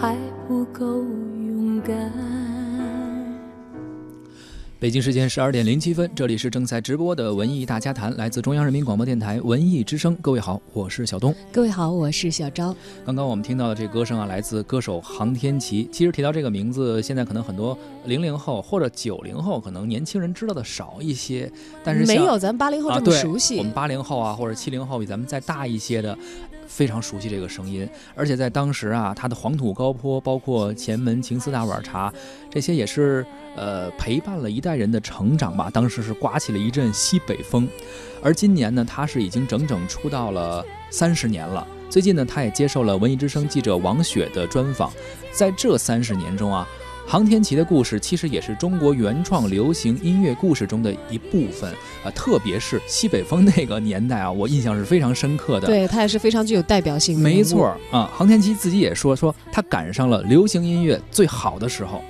还不够勇敢。北京时间十二点零七分，这里是正在直播的文艺大家谈，来自中央人民广播电台文艺之声。各位好，我是小东。各位好，我是小昭。刚刚我们听到的这歌声啊，来自歌手杭天琪。其实提到这个名字，现在可能很多零零后或者九零后，可能年轻人知道的少一些。但是没有咱八零后这么熟悉。我们八零后啊，或者七零后比咱们再大一些的。非常熟悉这个声音，而且在当时啊，他的黄土高坡，包括前门情思大碗茶，这些也是呃陪伴了一代人的成长吧。当时是刮起了一阵西北风，而今年呢，他是已经整整出道了三十年了。最近呢，他也接受了文艺之声记者王雪的专访，在这三十年中啊。杭天琪的故事其实也是中国原创流行音乐故事中的一部分啊，特别是西北风那个年代啊，我印象是非常深刻的。对他也是非常具有代表性的。没错啊，航天琪自己也说说他赶上了流行音乐最好的时候。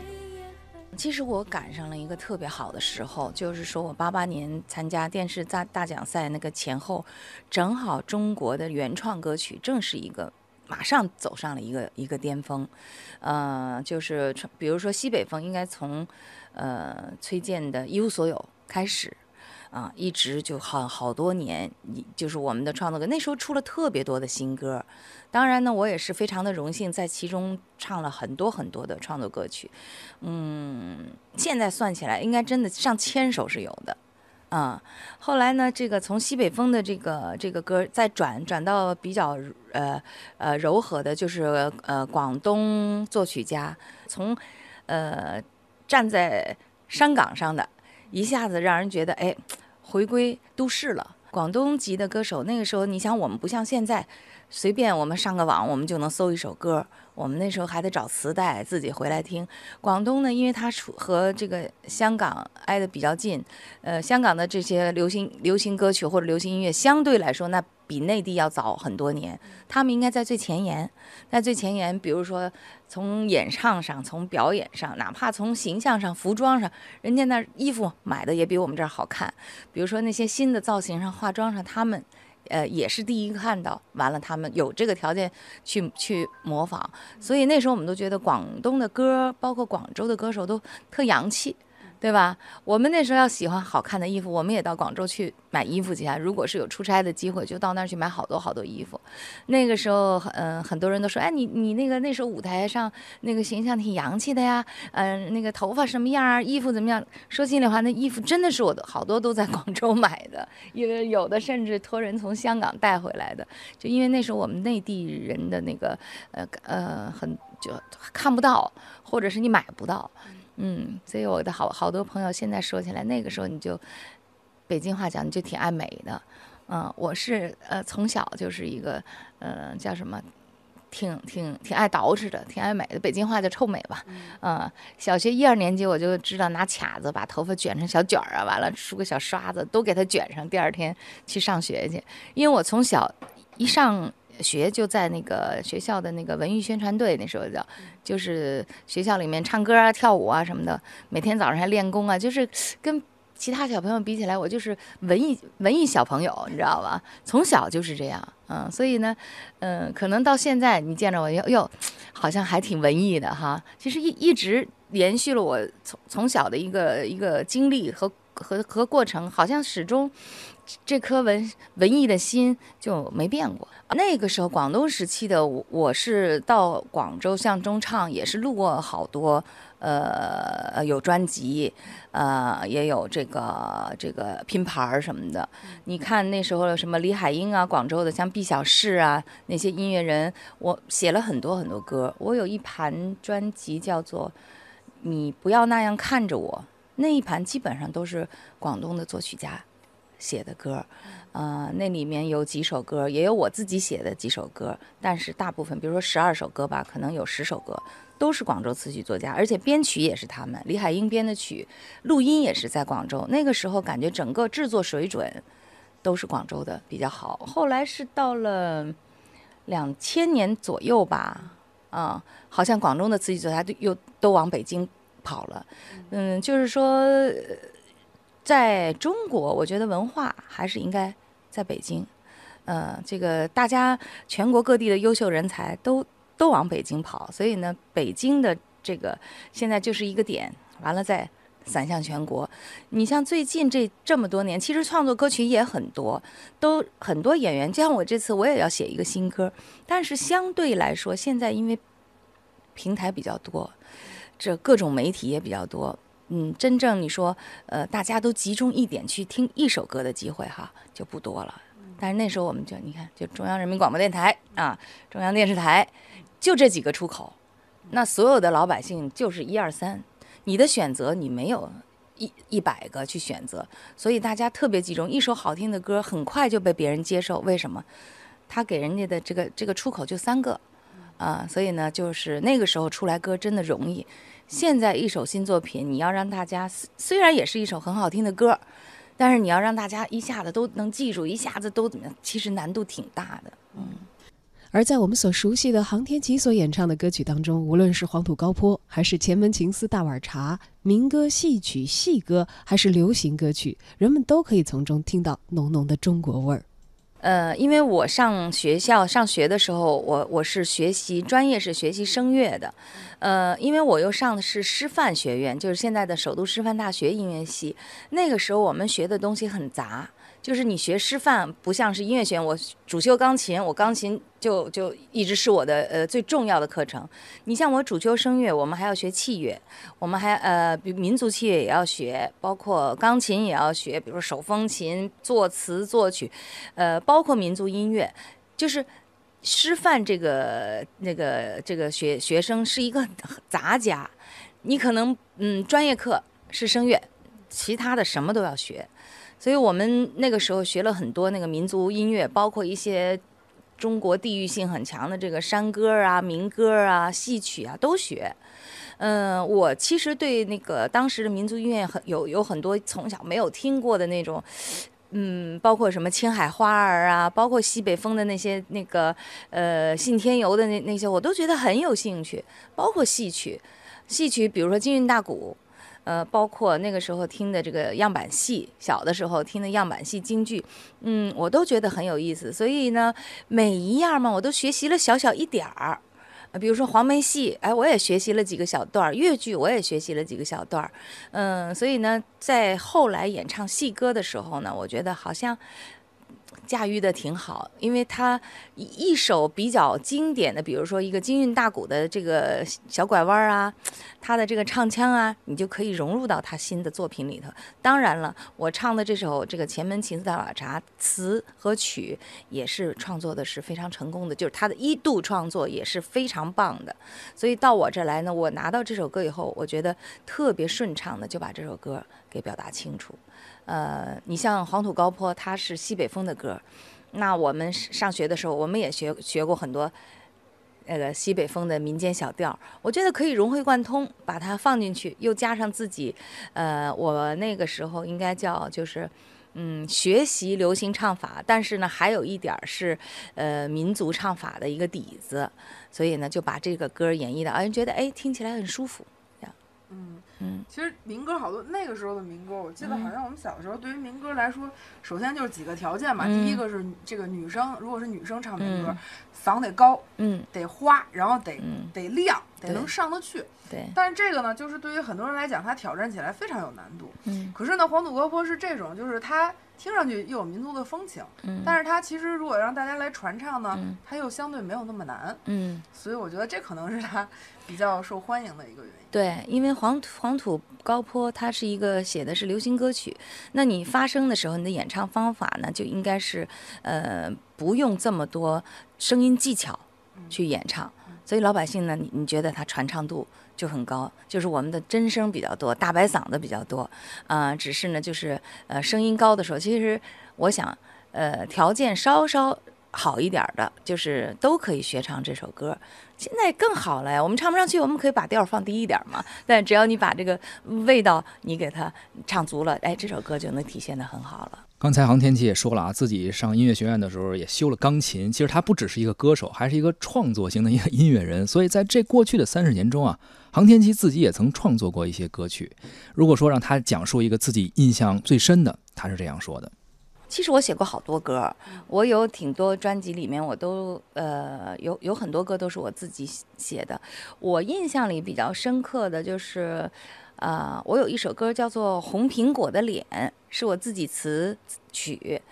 其实我赶上了一个特别好的时候，就是说我八八年参加电视大大奖赛那个前后，正好中国的原创歌曲正是一个。马上走上了一个一个巅峰，呃，就是比如说西北风，应该从呃崔健的一无所有开始，啊，一直就好好多年，就是我们的创作歌。那时候出了特别多的新歌，当然呢，我也是非常的荣幸，在其中唱了很多很多的创作歌曲，嗯，现在算起来，应该真的上千首是有的。嗯，后来呢，这个从西北风的这个这个歌再转转到比较呃呃柔和的，就是呃广东作曲家从呃站在山岗上的，一下子让人觉得哎回归都市了。广东籍的歌手，那个时候你想我们不像现在，随便我们上个网我们就能搜一首歌。我们那时候还得找磁带自己回来听。广东呢，因为它处和这个香港挨得比较近，呃，香港的这些流行流行歌曲或者流行音乐相对来说，那比内地要早很多年。他们应该在最前沿，在最前沿。比如说从演唱上，从表演上，哪怕从形象上、服装上，人家那衣服买的也比我们这儿好看。比如说那些新的造型上、化妆上，他们。呃，也是第一个看到，完了他们有这个条件去去模仿，所以那时候我们都觉得广东的歌，包括广州的歌手都特洋气。对吧？我们那时候要喜欢好看的衣服，我们也到广州去买衣服去啊。如果是有出差的机会，就到那儿去买好多好多衣服。那个时候，嗯，很多人都说，哎，你你那个那时候舞台上那个形象挺洋气的呀，嗯，那个头发什么样啊，衣服怎么样？说心里话，那衣服真的是我的好多都在广州买的，因为有的甚至托人从香港带回来的。就因为那时候我们内地人的那个，呃呃，很就看不到，或者是你买不到。所以我的好好多朋友现在说起来，那个时候你就北京话讲，你就挺爱美的。嗯，我是呃从小就是一个呃叫什么，挺挺挺爱捯饬的，挺爱美的。北京话叫臭美吧。嗯，小学一二年级我就知道拿卡子把头发卷成小卷儿啊，完了梳个小刷子都给它卷上，第二天去上学去。因为我从小一上。学就在那个学校的那个文艺宣传队，那时候叫，就是学校里面唱歌啊、跳舞啊什么的，每天早上还练功啊，就是跟其他小朋友比起来，我就是文艺文艺小朋友，你知道吧？从小就是这样，嗯，所以呢，嗯，可能到现在你见着我，哟哟，好像还挺文艺的哈。其实一一直延续了我从从小的一个一个经历和和和过程，好像始终。这颗文文艺的心就没变过。那个时候，广东时期的我，我是到广州向中唱，也是录过好多，呃，有专辑，呃，也有这个这个拼盘儿什么的。你看那时候什么李海英啊，广州的像毕小世啊，那些音乐人，我写了很多很多歌。我有一盘专辑叫做《你不要那样看着我》。那一盘基本上都是广东的作曲家写的歌，呃，那里面有几首歌，也有我自己写的几首歌，但是大部分，比如说十二首歌吧，可能有十首歌都是广州词曲作家，而且编曲也是他们，李海英编的曲，录音也是在广州。那个时候感觉整个制作水准都是广州的比较好。后来是到了两千年左右吧，啊，好像广东的词曲作家又都往北京跑了。嗯，就是说，在中国，我觉得文化还是应该在北京。呃，这个大家全国各地的优秀人才都都往北京跑，所以呢，北京的这个现在就是一个点，完了再散向全国。你像最近这这么多年，其实创作歌曲也很多，都很多演员。就像我这次我也要写一个新歌，但是相对来说，现在因为平台比较多，这各种媒体也比较多，嗯，真正你说呃大家都集中一点去听一首歌的机会哈就不多了。但是那时候我们就你看，就中央人民广播电台啊，中央电视台，就这几个出口，那所有的老百姓就是一二三，你的选择你没有一一百个去选择，所以大家特别集中，一首好听的歌很快就被别人接受，为什么？他给人家的这个这个出口就三个，啊，所以呢，就是那个时候出来歌真的容易。现在一首新作品，你要让大家虽然也是一首很好听的歌。但是你要让大家一下子都能记住，一下子都怎么样？其实难度挺大的。嗯，而在我们所熟悉的航天琪所演唱的歌曲当中，无论是黄土高坡，还是前门情思大碗茶，民歌、戏曲、戏歌，还是流行歌曲，人们都可以从中听到浓浓的中国味儿。呃，因为我上学校上学的时候，我我是学习专业是学习声乐的，呃，因为我又上的是师范学院，就是现在的首都师范大学音乐系。那个时候我们学的东西很杂。就是你学师范不像是音乐学院，我主修钢琴，我钢琴就就一直是我的呃最重要的课程。你像我主修声乐，我们还要学器乐，我们还呃民族器乐也要学，包括钢琴也要学，比如手风琴、作词作曲，呃，包括民族音乐。就是师范这个那个这个学学生是一个杂家，你可能嗯专业课是声乐，其他的什么都要学。所以我们那个时候学了很多那个民族音乐，包括一些中国地域性很强的这个山歌啊、民歌啊、戏曲啊都学。嗯，我其实对那个当时的民族音乐很有有很多从小没有听过的那种，嗯，包括什么青海花儿啊，包括西北风的那些那个呃信天游的那那些，我都觉得很有兴趣。包括戏曲，戏曲比如说京韵大鼓。呃，包括那个时候听的这个样板戏，小的时候听的样板戏京剧，嗯，我都觉得很有意思。所以呢，每一样嘛，我都学习了小小一点儿。比如说黄梅戏，哎，我也学习了几个小段儿；越剧我也学习了几个小段儿。嗯，所以呢，在后来演唱戏歌的时候呢，我觉得好像。驾驭的挺好，因为他一首比较经典的，比如说一个京韵大鼓的这个小拐弯儿啊，他的这个唱腔啊，你就可以融入到他新的作品里头。当然了，我唱的这首这个前门情思大碗茶，词和曲也是创作的是非常成功的，就是他的一度创作也是非常棒的。所以到我这儿来呢，我拿到这首歌以后，我觉得特别顺畅的就把这首歌给表达清楚。呃，你像黄土高坡，它是西北风的歌，那我们上学的时候，我们也学学过很多那个西北风的民间小调，我觉得可以融会贯通，把它放进去，又加上自己，呃，我那个时候应该叫就是，嗯，学习流行唱法，但是呢，还有一点儿是，呃，民族唱法的一个底子，所以呢，就把这个歌演绎的，让人觉得哎，听起来很舒服。这样嗯嗯，其实民歌好多那个时候的民歌，我记得好像我们小时候对于民歌来说，首先就是几个条件嘛。第一个是这个女生，如果是女生唱民歌，嗓得高，嗯，得花，然后得得亮，得能上得去。对。但是这个呢，就是对于很多人来讲，它挑战起来非常有难度。嗯。可是呢，黄土高坡是这种，就是它听上去又有民族的风情，嗯，但是它其实如果让大家来传唱呢，它又相对没有那么难。嗯。所以我觉得这可能是它比较受欢迎的一个原因。对，因为黄土黄土高坡，它是一个写的是流行歌曲。那你发声的时候，你的演唱方法呢，就应该是，呃，不用这么多声音技巧去演唱。所以老百姓呢，你你觉得它传唱度就很高，就是我们的真声比较多，大白嗓子比较多，啊，只是呢，就是呃声音高的时候，其实我想，呃，条件稍稍好一点的，就是都可以学唱这首歌。现在更好了呀，我们唱不上去，我们可以把调放低一点嘛。但只要你把这个味道你给它唱足了，哎，这首歌就能体现的很好了。刚才航天琪也说了啊，自己上音乐学院的时候也修了钢琴。其实他不只是一个歌手，还是一个创作型的一个音乐人。所以在这过去的三十年中啊，航天琪自己也曾创作过一些歌曲。如果说让他讲述一个自己印象最深的，他是这样说的：其实我写过好多歌，我有挺多专辑里面我都呃有有很多歌都是我自己写的。我印象里比较深刻的就是。啊，我有一首歌叫做《红苹果的脸》，是我自己词曲，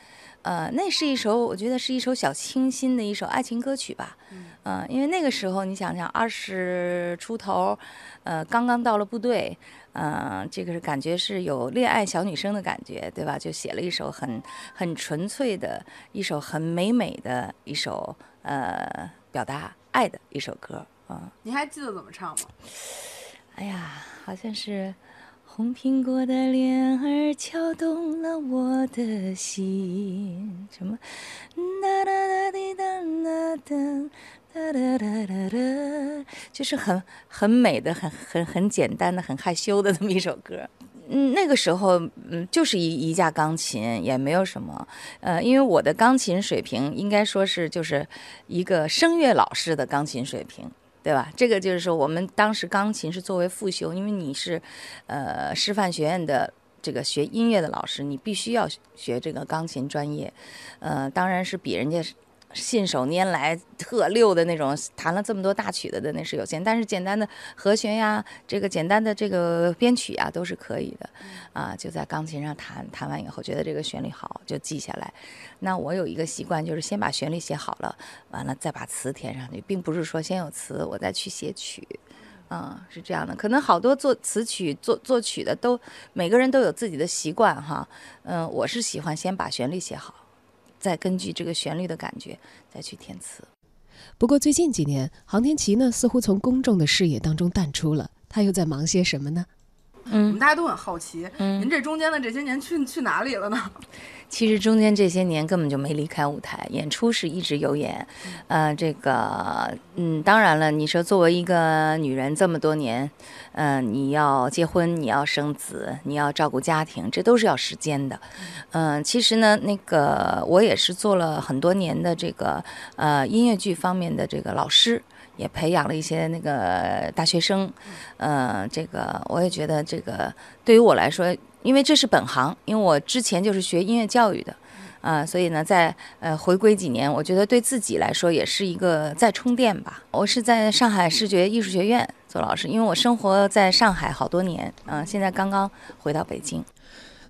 呃，那是一首我觉得是一首小清新的一首爱情歌曲吧，嗯，因为那个时候你想想二十出头，呃，刚刚到了部队，嗯，这个是感觉是有恋爱小女生的感觉，对吧？就写了一首很很纯粹的一首很美美的一首呃表达爱的一首歌啊。你还记得怎么唱吗？哎呀，好像是红苹果的脸儿敲动了我的心，什么？哒哒哒滴哒啦哒哒哒哒哒，就是很很美的、很很很简单的、很害羞的那么一首歌。嗯，那个时候，嗯，就是一一架钢琴也没有什么。呃，因为我的钢琴水平应该说是，就是一个声乐老师的钢琴水平。对吧？这个就是说，我们当时钢琴是作为副修，因为你是，呃，师范学院的这个学音乐的老师，你必须要学这个钢琴专业，呃，当然是比人家。信手拈来特溜的那种，弹了这么多大曲子的那是有限，但是简单的和弦呀，这个简单的这个编曲呀都是可以的，啊，就在钢琴上弹，弹完以后觉得这个旋律好就记下来。那我有一个习惯，就是先把旋律写好了，完了再把词填上去，并不是说先有词我再去写曲，啊，是这样的。可能好多作词曲作作曲的都每个人都有自己的习惯哈，嗯，我是喜欢先把旋律写好。再根据这个旋律的感觉再去填词。不过最近几年，航天琪呢似乎从公众的视野当中淡出了，他又在忙些什么呢？嗯，我们大家都很好奇，嗯您这中间的这些年去去哪里了呢？其实中间这些年根本就没离开舞台，演出是一直有演。呃，这个，嗯，当然了，你说作为一个女人这么多年，嗯，你要结婚，你要生子，你要照顾家庭，这都是要时间的。嗯，其实呢，那个我也是做了很多年的这个呃音乐剧方面的这个老师。也培养了一些那个大学生，呃，这个我也觉得这个对于我来说，因为这是本行，因为我之前就是学音乐教育的，啊，所以呢，在呃回归几年，我觉得对自己来说也是一个再充电吧。我是在上海视觉艺术学院做老师，因为我生活在上海好多年，嗯，现在刚刚回到北京。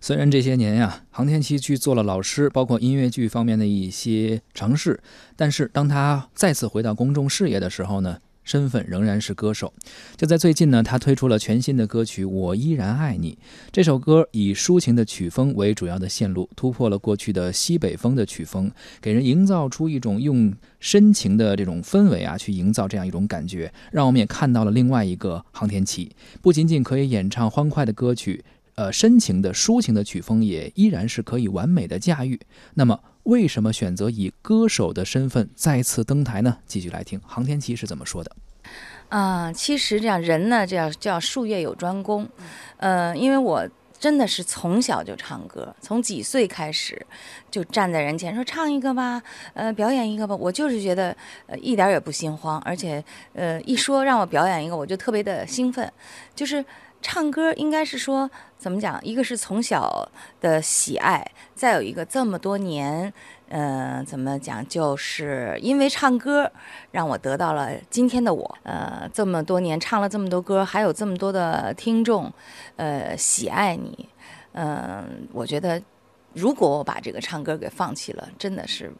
虽然这些年呀，航天琪去做了老师，包括音乐剧方面的一些尝试，但是当他再次回到公众视野的时候呢，身份仍然是歌手。就在最近呢，他推出了全新的歌曲《我依然爱你》。这首歌以抒情的曲风为主要的线路，突破了过去的西北风的曲风，给人营造出一种用深情的这种氛围啊，去营造这样一种感觉，让我们也看到了另外一个航天琪，不仅仅可以演唱欢快的歌曲。呃，深情的抒情的曲风也依然是可以完美的驾驭。那么，为什么选择以歌手的身份再次登台呢？继续来听航天琪是怎么说的。啊，其实这样人呢，叫叫术业有专攻。呃，因为我真的是从小就唱歌，从几岁开始就站在人前说唱一个吧，呃，表演一个吧。我就是觉得呃一点也不心慌，而且呃一说让我表演一个，我就特别的兴奋，就是。唱歌应该是说怎么讲？一个是从小的喜爱，再有一个这么多年，嗯，怎么讲？就是因为唱歌让我得到了今天的我。呃，这么多年唱了这么多歌，还有这么多的听众，呃，喜爱你。嗯，我觉得如果我把这个唱歌给放弃了，真的是。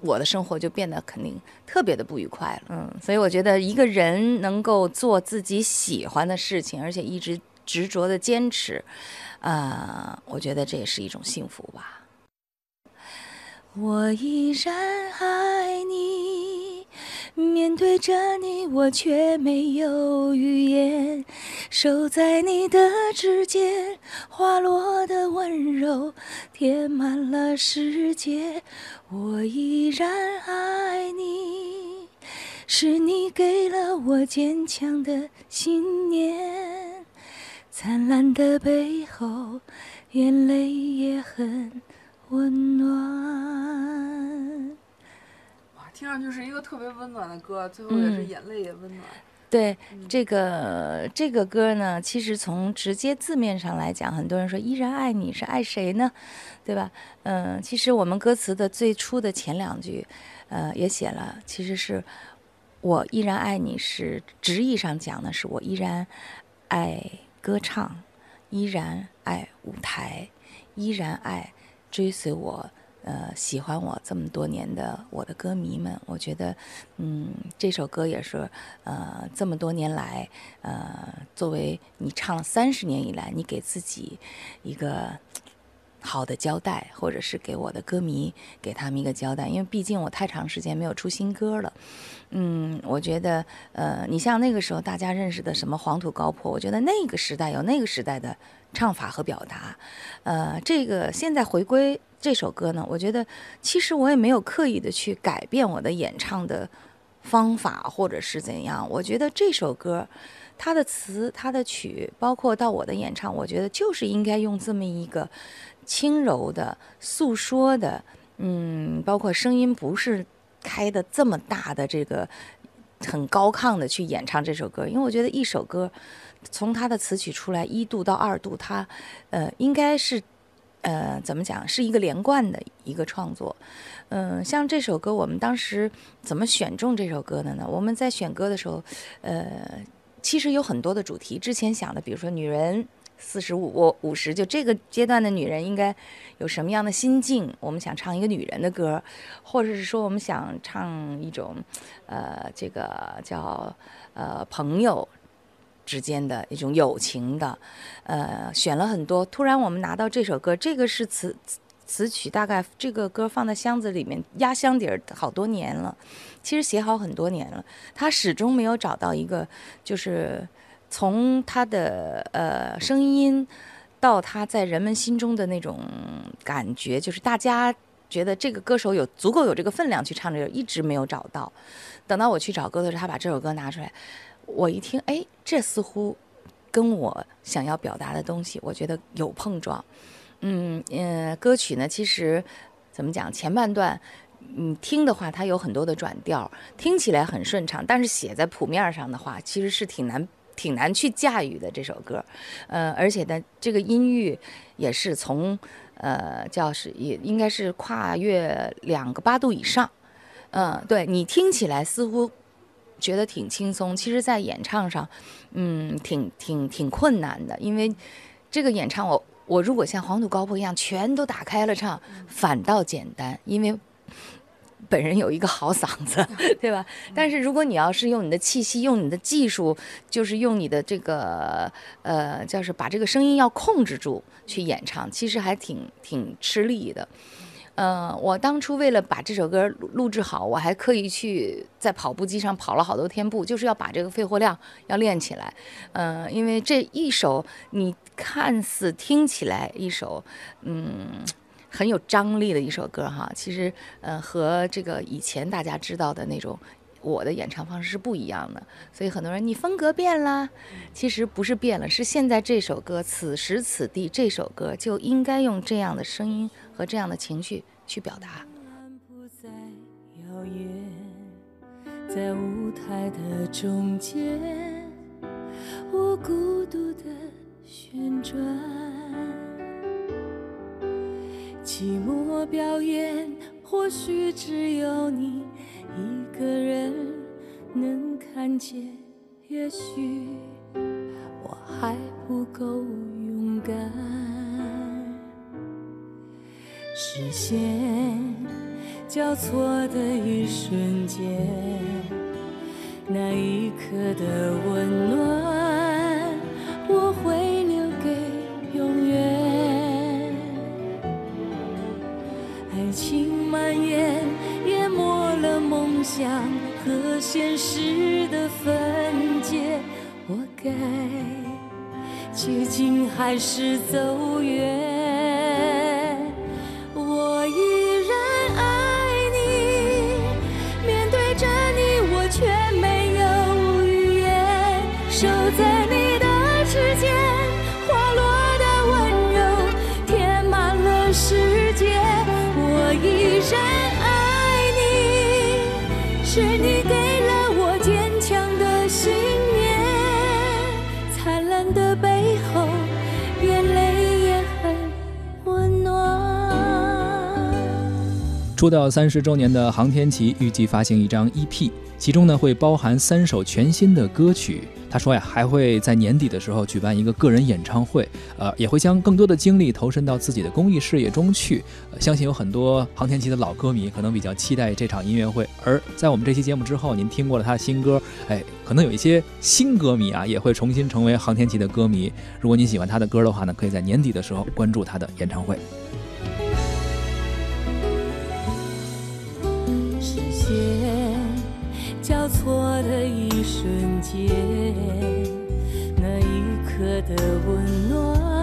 我的生活就变得肯定特别的不愉快了，嗯，所以我觉得一个人能够做自己喜欢的事情，而且一直执着的坚持，呃，我觉得这也是一种幸福吧。我依然爱你，面对着你，我却没有语言。守在你的指尖，滑落的温柔填满了世界。我依然爱你，是你给了我坚强的信念。灿烂的背后，眼泪也很温暖。听上去是一个特别温暖的歌，最后也是眼泪也温暖。对这个这个歌呢，其实从直接字面上来讲，很多人说依然爱你是爱谁呢？对吧？嗯，其实我们歌词的最初的前两句，呃，也写了，其实是我依然爱你是直译上讲的是我依然爱歌唱，依然爱舞台，依然爱追随我。呃，喜欢我这么多年的我的歌迷们，我觉得，嗯，这首歌也是，呃，这么多年来，呃，作为你唱了三十年以来，你给自己一个好的交代，或者是给我的歌迷给他们一个交代，因为毕竟我太长时间没有出新歌了，嗯，我觉得，呃，你像那个时候大家认识的什么黄土高坡，我觉得那个时代有那个时代的唱法和表达，呃，这个现在回归。这首歌呢，我觉得其实我也没有刻意的去改变我的演唱的方法或者是怎样。我觉得这首歌，它的词、它的曲，包括到我的演唱，我觉得就是应该用这么一个轻柔的诉说的，嗯，包括声音不是开的这么大的这个很高亢的去演唱这首歌，因为我觉得一首歌从它的词曲出来一度到二度，它呃应该是。呃，怎么讲是一个连贯的一个创作，嗯，像这首歌，我们当时怎么选中这首歌的呢？我们在选歌的时候，呃，其实有很多的主题。之前想的，比如说女人四十五五十，就这个阶段的女人应该有什么样的心境？我们想唱一个女人的歌，或者是说我们想唱一种，呃，这个叫呃朋友。之间的一种友情的，呃，选了很多。突然我们拿到这首歌，这个是词词曲，大概这个歌放在箱子里面压箱底儿好多年了，其实写好很多年了，他始终没有找到一个，就是从他的呃声音到他在人们心中的那种感觉，就是大家觉得这个歌手有足够有这个分量去唱这个，一直没有找到。等到我去找歌的时候，他把这首歌拿出来。我一听，哎，这似乎跟我想要表达的东西，我觉得有碰撞。嗯嗯，歌曲呢，其实怎么讲，前半段你听的话，它有很多的转调，听起来很顺畅，但是写在谱面上的话，其实是挺难挺难去驾驭的这首歌。呃，而且呢，这个音域也是从呃叫是也应该是跨越两个八度以上。嗯，对你听起来似乎。觉得挺轻松，其实，在演唱上，嗯，挺挺挺困难的，因为这个演唱，我我如果像黄土高坡一样全都打开了唱，反倒简单，因为本人有一个好嗓子，对吧？但是如果你要是用你的气息，用你的技术，就是用你的这个呃，叫是把这个声音要控制住去演唱，其实还挺挺吃力的。嗯，我当初为了把这首歌录制好，我还刻意去在跑步机上跑了好多天步，就是要把这个肺活量要练起来。嗯，因为这一首你看似听起来一首嗯很有张力的一首歌哈，其实呃和这个以前大家知道的那种我的演唱方式是不一样的。所以很多人你风格变了，其实不是变了，是现在这首歌此时此地这首歌就应该用这样的声音。和这样的情绪去表达。在舞台的中间，我孤独的旋转。寂寞表演，或许只有你一个人能看见。也许我还不够视线交错的一瞬间，那一刻的温暖，我会留给永远。爱情蔓延，淹没了梦想。和现实的分界，我该接近还是走远？守在你出道三十周年的航天旗预计发行一张 EP，其中呢会包含三首全新的歌曲。他说呀，还会在年底的时候举办一个个人演唱会，呃，也会将更多的精力投身到自己的公益事业中去。相信有很多航天旗的老歌迷可能比较期待这场音乐会。而在我们这期节目之后，您听过了他的新歌，哎，可能有一些新歌迷啊也会重新成为航天旗的歌迷。如果您喜欢他的歌的话呢，可以在年底的时候关注他的演唱会。瞬间，那一刻的温暖，